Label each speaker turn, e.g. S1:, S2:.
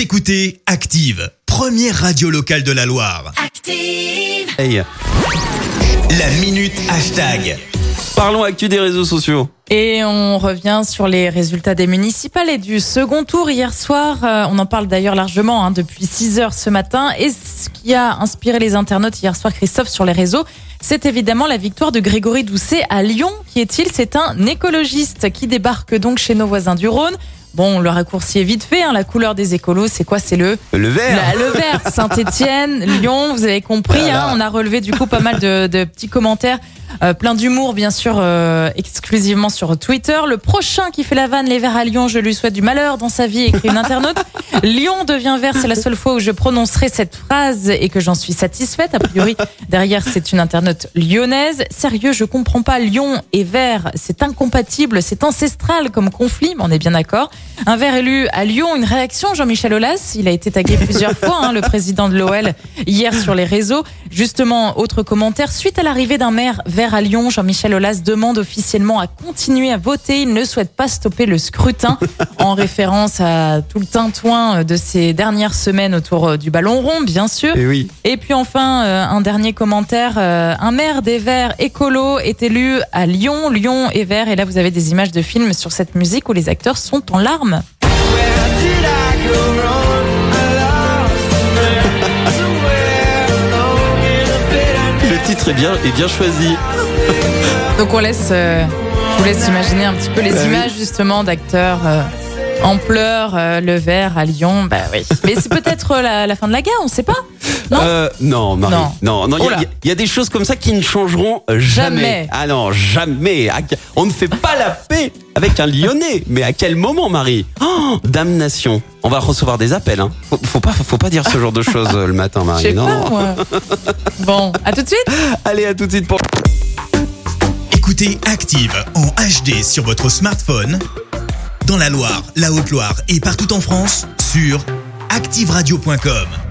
S1: Vous écoutez Active, première radio locale de la Loire.
S2: Active.
S3: Hey,
S1: La minute hashtag.
S3: parlons actu des réseaux sociaux.
S4: Et on revient sur les résultats des municipales et du second tour hier soir. Euh, on en parle d'ailleurs largement hein, depuis 6 heures ce matin. Et ce qui a inspiré les internautes hier soir, Christophe, sur les réseaux, c'est évidemment la victoire de Grégory Doucet à Lyon. Qui est-il? C'est un écologiste qui débarque donc chez nos voisins du Rhône. Bon, le raccourci est vite fait. hein, la couleur des écolos, c'est quoi? C'est le
S3: Le vert.
S4: Là, le vert, Saint-Étienne, Lyon, vous avez compris.
S3: Voilà.
S4: Hein, on a relevé du coup pas mal de, de petits commentaires, euh, plein d'humour bien sûr, euh, exclusivement sur Twitter. Le prochain qui fait la vanne, les Verts à Lyon, je lui souhaite du malheur dans sa vie, écrit une internaute. Lyon devient vert, c'est la seule fois où je prononcerai cette phrase et que j'en suis satisfaite. A priori, derrière, c'est une internaute lyonnaise. Sérieux, je comprends pas. Lyon et vert, c'est incompatible, c'est ancestral comme conflit, mais on est bien d'accord. Un vert élu à Lyon, une réaction, Jean-Michel Aulas? Il a été tagué plusieurs fois, hein, le président de l'OL, hier sur les réseaux. Justement, autre commentaire. Suite à l'arrivée d'un maire vert à Lyon, Jean-Michel Aulas demande officiellement à continuer à voter. Il ne souhaite pas stopper le scrutin, en référence à tout le tintouin de ces dernières semaines autour du ballon rond, bien sûr.
S3: Et oui.
S4: Et puis enfin, euh, un dernier commentaire. euh, un maire des Verts écolo est élu à Lyon. Lyon est vert. Et là, vous avez des images de films sur cette musique où les acteurs sont en larmes.
S3: Le titre est bien, est bien choisi.
S4: Donc on laisse, euh, je vous laisse imaginer un petit peu les
S3: Bah oui.
S4: images justement d'acteurs euh, en pleurs, euh, le vert à Lyon. Bah oui. Mais c'est peut-être euh, la, la fin de la guerre, on sait pas. Non.
S3: Euh, non, Marie.
S4: Non.
S3: Non, non, il y a- y, y des choses comme ça qui ne changeront jamais.
S4: Jamais.
S3: Ah non, jamais. On ne fait pas la paix avec un Lyonnais. Mais à quel moment, Marie Oh, damnation. On va recevoir des appels. Hein. Faut, faut pas, faut pas dire ce genre de choses euh, le matin, Marie. Non,
S4: pas
S3: non.
S4: moi. Bon, à tout de suite.
S3: Allez, à tout de suite pour.
S1: Écoutez Active en HD sur votre smartphone, dans la Loire, la Haute-Loire et partout en France, sur activeradio.com.